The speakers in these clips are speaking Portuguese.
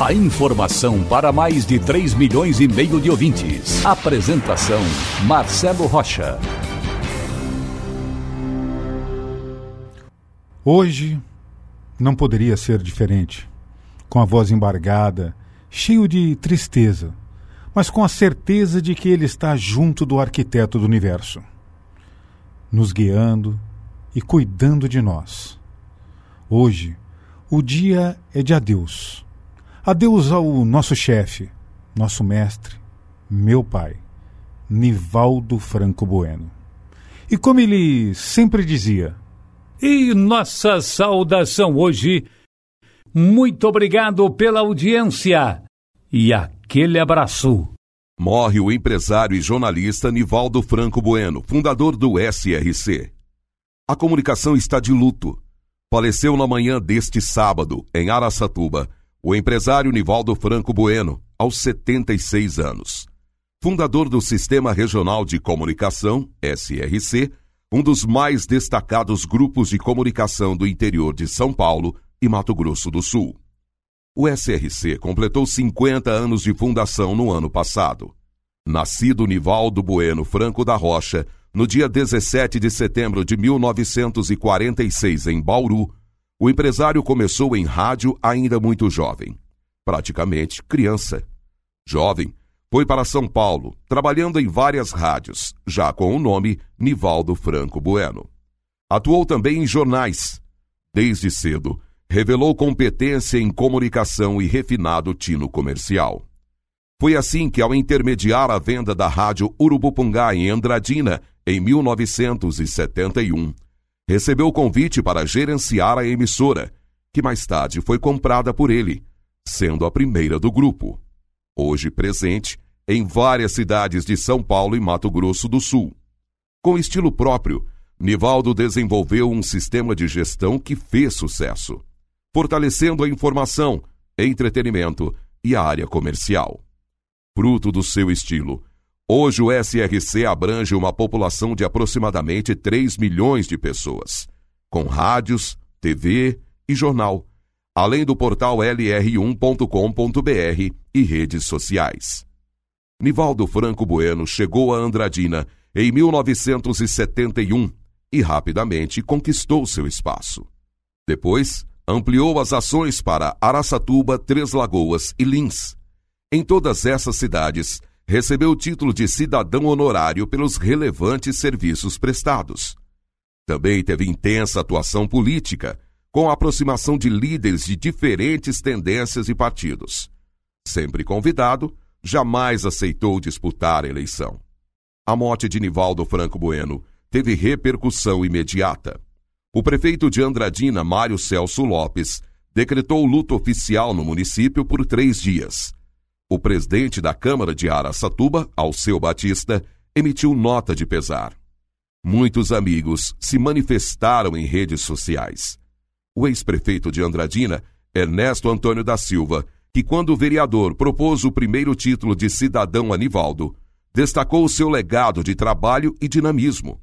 A informação para mais de 3 milhões e meio de ouvintes. Apresentação Marcelo Rocha. Hoje não poderia ser diferente. Com a voz embargada, cheio de tristeza, mas com a certeza de que ele está junto do arquiteto do universo nos guiando e cuidando de nós. Hoje, o dia é de adeus. Adeus ao nosso chefe, nosso mestre, meu pai, Nivaldo Franco Bueno. E como ele sempre dizia, e nossa saudação hoje. Muito obrigado pela audiência e aquele abraço. Morre o empresário e jornalista Nivaldo Franco Bueno, fundador do SRC. A comunicação está de luto. Faleceu na manhã deste sábado, em Araçatuba, o empresário Nivaldo Franco Bueno, aos 76 anos. Fundador do Sistema Regional de Comunicação, SRC, um dos mais destacados grupos de comunicação do interior de São Paulo e Mato Grosso do Sul. O SRC completou 50 anos de fundação no ano passado. Nascido Nivaldo Bueno Franco da Rocha, no dia 17 de setembro de 1946 em Bauru, o empresário começou em rádio ainda muito jovem, praticamente criança. Jovem, foi para São Paulo, trabalhando em várias rádios, já com o nome Nivaldo Franco Bueno. Atuou também em jornais. Desde cedo, revelou competência em comunicação e refinado tino comercial. Foi assim que, ao intermediar a venda da rádio Urubupungá em Andradina, em 1971, recebeu o convite para gerenciar a emissora, que mais tarde foi comprada por ele, sendo a primeira do grupo. Hoje presente em várias cidades de São Paulo e Mato Grosso do Sul. Com estilo próprio, Nivaldo desenvolveu um sistema de gestão que fez sucesso fortalecendo a informação, entretenimento e a área comercial. Fruto do seu estilo, hoje o SRC abrange uma população de aproximadamente 3 milhões de pessoas, com rádios, TV e jornal, além do portal lr1.com.br e redes sociais. Nivaldo Franco Bueno chegou a Andradina em 1971 e rapidamente conquistou seu espaço. Depois, ampliou as ações para Araçatuba, Três Lagoas e Lins. Em todas essas cidades, recebeu o título de cidadão honorário pelos relevantes serviços prestados. Também teve intensa atuação política, com a aproximação de líderes de diferentes tendências e partidos. Sempre convidado, jamais aceitou disputar a eleição. A morte de Nivaldo Franco Bueno teve repercussão imediata. O prefeito de Andradina, Mário Celso Lopes, decretou luto oficial no município por três dias. O presidente da Câmara de Araçatuba, Alceu Batista, emitiu nota de pesar. Muitos amigos se manifestaram em redes sociais. O ex-prefeito de Andradina, Ernesto Antônio da Silva, que quando o vereador propôs o primeiro título de cidadão Anivaldo, destacou o seu legado de trabalho e dinamismo.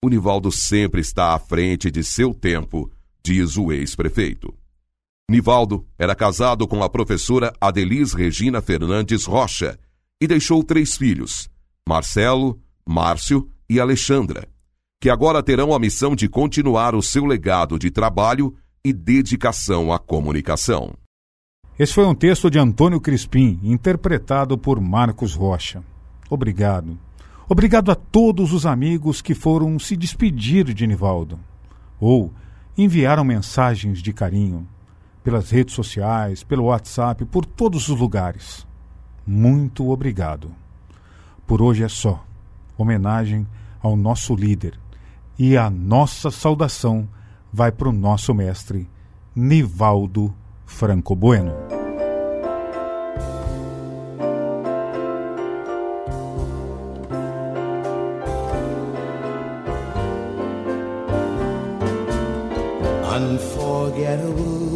O Nivaldo sempre está à frente de seu tempo, diz o ex-prefeito. Nivaldo era casado com a professora Adelis Regina Fernandes Rocha e deixou três filhos, Marcelo, Márcio e Alexandra, que agora terão a missão de continuar o seu legado de trabalho e dedicação à comunicação. Esse foi um texto de Antônio Crispim, interpretado por Marcos Rocha. Obrigado. Obrigado a todos os amigos que foram se despedir de Nivaldo ou enviaram mensagens de carinho pelas redes sociais, pelo WhatsApp, por todos os lugares. Muito obrigado. Por hoje é só. Homenagem ao nosso líder. E a nossa saudação vai para o nosso mestre, Nivaldo Franco Bueno. Unforgettable.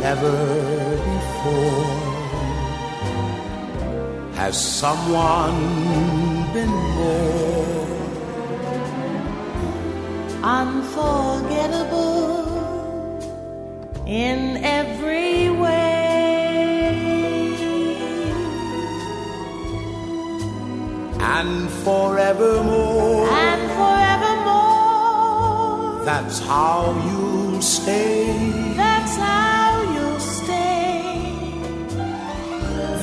never before. Has someone been more unforgettable in every way. And forevermore. And forevermore. That's how you'll stay. That's how